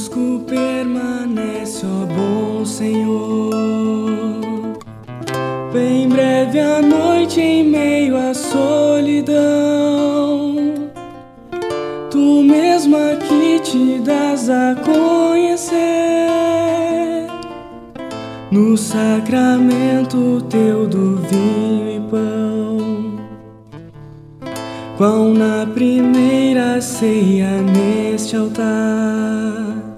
conosco permanece, ó bom Senhor. Vem breve a noite em meio à solidão. Tu mesmo aqui te das a conhecer. No sacramento teu do vinho e pão quão na primeira ceia neste altar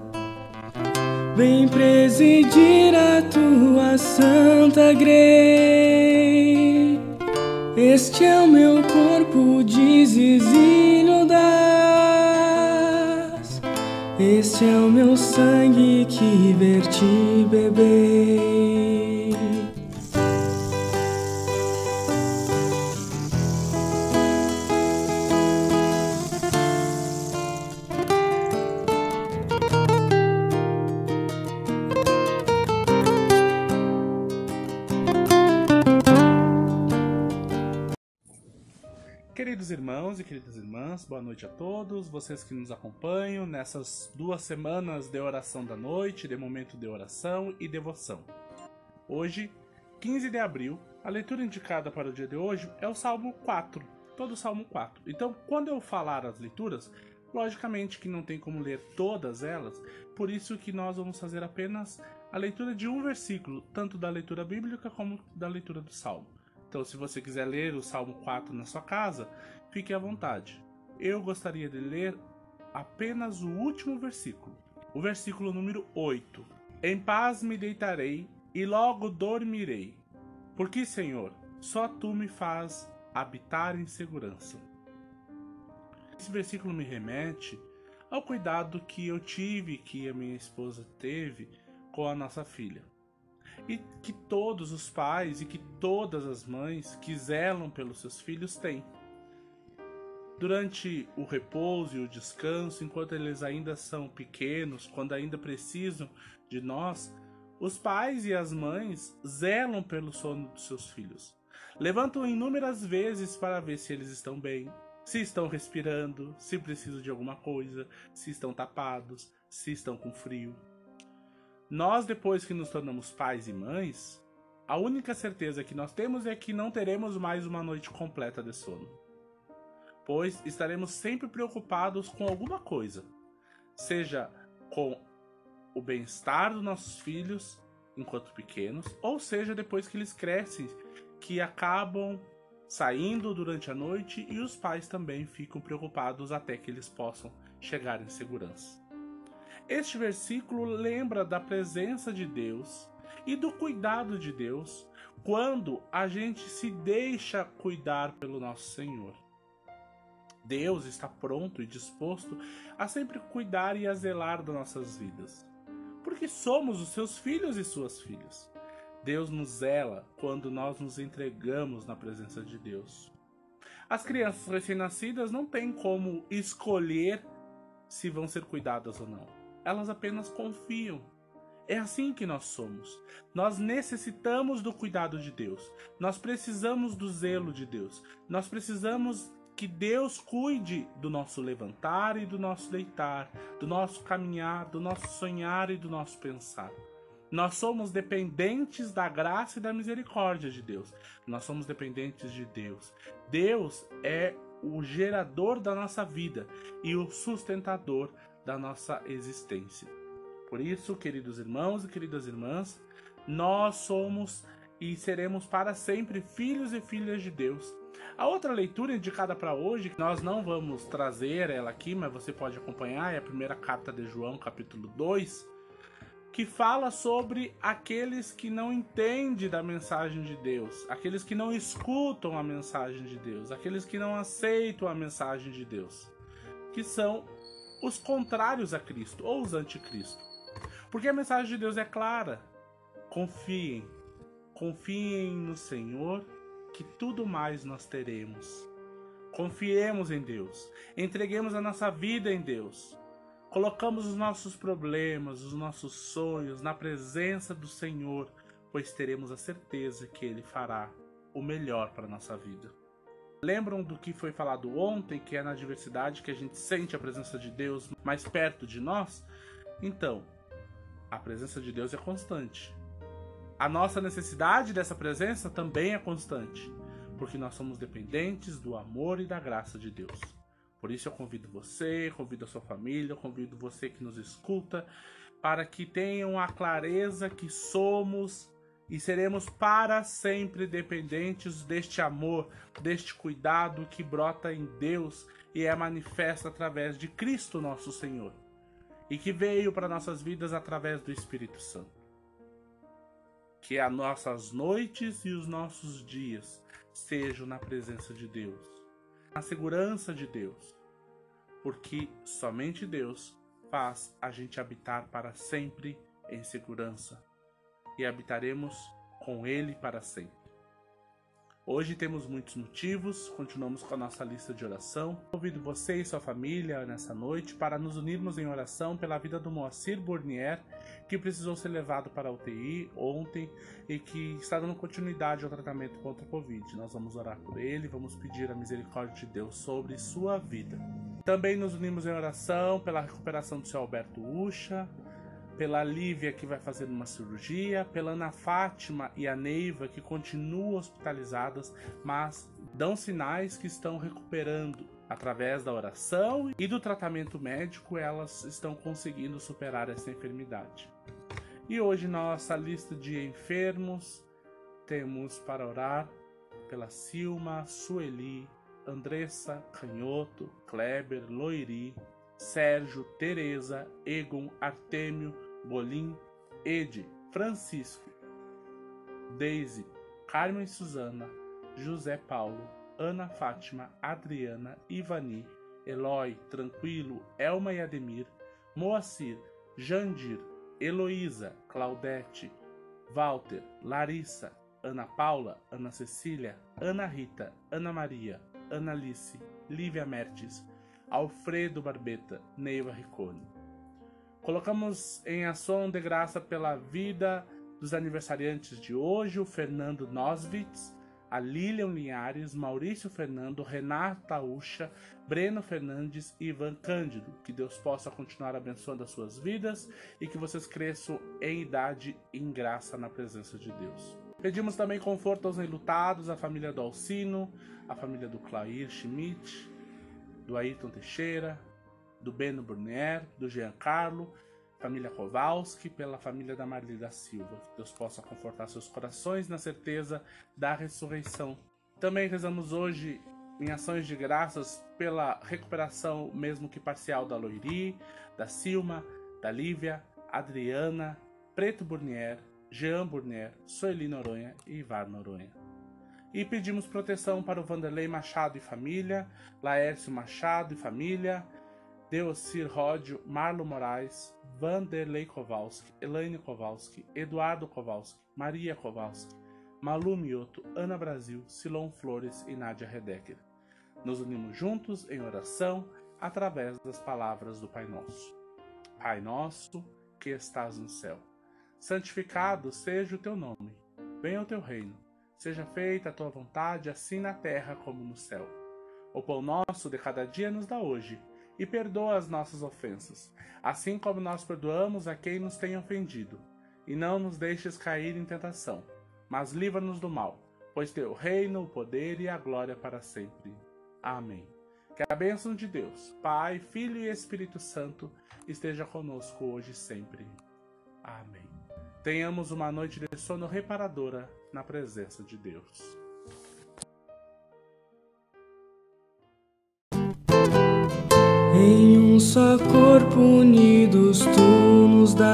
Vem presidir a tua santa grei. Este é o meu corpo, dizes das. Este é o meu sangue que verti bebei. Irmãos e queridas irmãs, boa noite a todos, vocês que nos acompanham nessas duas semanas de oração da noite, de momento de oração e devoção. Hoje, 15 de abril, a leitura indicada para o dia de hoje é o Salmo 4, todo o Salmo 4. Então, quando eu falar as leituras, logicamente que não tem como ler todas elas, por isso que nós vamos fazer apenas a leitura de um versículo, tanto da leitura bíblica como da leitura do Salmo. Então, se você quiser ler o Salmo 4 na sua casa, fique à vontade. Eu gostaria de ler apenas o último versículo, o versículo número 8. Em paz me deitarei e logo dormirei, porque, Senhor, só tu me faz habitar em segurança. Esse versículo me remete ao cuidado que eu tive, que a minha esposa teve com a nossa filha e que todos os pais e que todas as mães que zelam pelos seus filhos têm. Durante o repouso e o descanso, enquanto eles ainda são pequenos, quando ainda precisam de nós, os pais e as mães zelam pelo sono dos seus filhos. Levantam inúmeras vezes para ver se eles estão bem, se estão respirando, se precisam de alguma coisa, se estão tapados, se estão com frio. Nós, depois que nos tornamos pais e mães, a única certeza que nós temos é que não teremos mais uma noite completa de sono. Pois estaremos sempre preocupados com alguma coisa, seja com o bem-estar dos nossos filhos enquanto pequenos, ou seja depois que eles crescem, que acabam saindo durante a noite e os pais também ficam preocupados até que eles possam chegar em segurança. Este versículo lembra da presença de Deus e do cuidado de Deus quando a gente se deixa cuidar pelo nosso Senhor. Deus está pronto e disposto a sempre cuidar e a zelar das nossas vidas, porque somos os seus filhos e suas filhas. Deus nos zela quando nós nos entregamos na presença de Deus. As crianças recém-nascidas não têm como escolher se vão ser cuidadas ou não elas apenas confiam. É assim que nós somos. Nós necessitamos do cuidado de Deus. Nós precisamos do zelo de Deus. Nós precisamos que Deus cuide do nosso levantar e do nosso deitar, do nosso caminhar, do nosso sonhar e do nosso pensar. Nós somos dependentes da graça e da misericórdia de Deus. Nós somos dependentes de Deus. Deus é o gerador da nossa vida e o sustentador da nossa existência. Por isso, queridos irmãos e queridas irmãs, nós somos e seremos para sempre filhos e filhas de Deus. A outra leitura indicada para hoje, que nós não vamos trazer ela aqui, mas você pode acompanhar, é a primeira carta de João, capítulo 2, que fala sobre aqueles que não entendem da mensagem de Deus, aqueles que não escutam a mensagem de Deus, aqueles que não aceitam a mensagem de Deus, que são os contrários a Cristo ou os anticristo. Porque a mensagem de Deus é clara. Confiem, confiem no Senhor, que tudo mais nós teremos. Confiemos em Deus, entreguemos a nossa vida em Deus. Colocamos os nossos problemas, os nossos sonhos na presença do Senhor, pois teremos a certeza que Ele fará o melhor para a nossa vida. Lembram do que foi falado ontem, que é na diversidade que a gente sente a presença de Deus mais perto de nós? Então, a presença de Deus é constante. A nossa necessidade dessa presença também é constante. porque nós somos dependentes do amor e da graça de Deus. Por isso eu convido você, convido a sua família, convido você que nos escuta, para que tenham a clareza que somos e seremos para sempre dependentes deste amor, deste cuidado que brota em Deus e é manifesto através de Cristo nosso Senhor. E que veio para nossas vidas através do Espírito Santo. Que as nossas noites e os nossos dias sejam na presença de Deus, na segurança de Deus, porque somente Deus faz a gente habitar para sempre em segurança e habitaremos com Ele para sempre. Hoje temos muitos motivos, continuamos com a nossa lista de oração. Convido você e sua família nessa noite para nos unirmos em oração pela vida do Moacir Bournier, que precisou ser levado para a UTI ontem e que está dando continuidade ao tratamento contra o Covid. Nós vamos orar por ele, vamos pedir a misericórdia de Deus sobre sua vida. Também nos unimos em oração pela recuperação do seu Alberto Ucha, pela Lívia que vai fazer uma cirurgia, pela Ana Fátima e a Neiva que continuam hospitalizadas, mas dão sinais que estão recuperando. Através da oração e do tratamento médico, elas estão conseguindo superar essa enfermidade. E hoje, nossa lista de enfermos, temos para orar pela Silma, Sueli, Andressa, Canhoto, Kleber, Loiri, Sérgio, Teresa, Egon, Artêmio, Bolim, Ede, Francisco, Deise, Carmen Suzana, José Paulo, Ana Fátima, Adriana, Ivani, Eloy, Tranquilo, Elma e Ademir, Moacir, Jandir, Heloísa, Claudete, Walter, Larissa, Ana Paula, Ana Cecília, Ana Rita, Ana Maria, Ana Alice, Lívia Mertes, Alfredo Barbeta, Neiva Riccone. Colocamos em ação de graça pela vida dos aniversariantes de hoje, o Fernando Noswitz, a Lilian Linhares, Maurício Fernando, Renata Ucha, Breno Fernandes e Ivan Cândido. Que Deus possa continuar abençoando as suas vidas e que vocês cresçam em idade e em graça na presença de Deus. Pedimos também conforto aos enlutados, a família do Alcino, a família do Clair Schmidt, do Ayrton Teixeira, do Beno Burnier, do Giancarlo, família Kowalski, pela família da Marli Silva. Que Deus possa confortar seus corações na certeza da ressurreição. Também rezamos hoje em ações de graças pela recuperação, mesmo que parcial, da Loiri, da Silma, da Lívia, Adriana, Preto Burnier, Jean Burnier, Soeli Noronha e Ivar Noronha. E pedimos proteção para o Vanderlei Machado e família, Laércio Machado e família, Deocir Ródio, Marlo Moraes, Vanderlei Kowalski, Elaine Kowalski, Eduardo Kowalski, Maria Kowalski, Malu Mioto, Ana Brasil, Silon Flores e Nádia Redecker. Nos unimos juntos em oração através das palavras do Pai Nosso. Pai nosso, que estás no céu, santificado seja o teu nome. Venha o teu reino Seja feita a tua vontade, assim na terra como no céu. O pão nosso de cada dia nos dá hoje, e perdoa as nossas ofensas, assim como nós perdoamos a quem nos tem ofendido. E não nos deixes cair em tentação, mas livra-nos do mal, pois teu reino, o poder e a glória para sempre. Amém. Que a bênção de Deus, Pai, Filho e Espírito Santo esteja conosco hoje e sempre. Amém. Tenhamos uma noite de sono reparadora na presença de Deus. Em um só corpo unidos tu nos dás,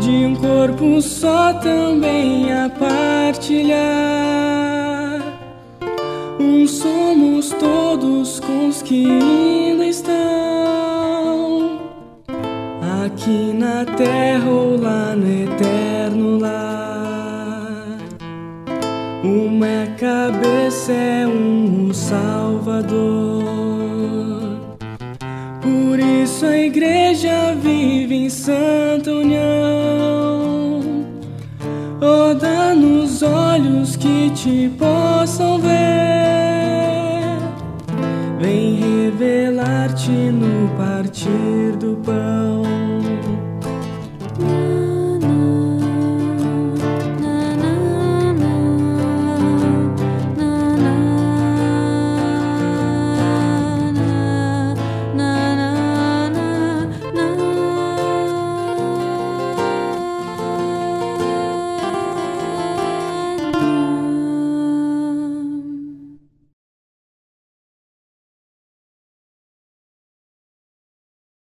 de um corpo só também a partilhar. Um somos todos com os que ainda estão aqui na terra ou lá no eterno Uma cabeça é um Salvador. Por isso a igreja vive em santa união. Oh, dá-nos olhos que te possam ver. Vem revelar-te no partir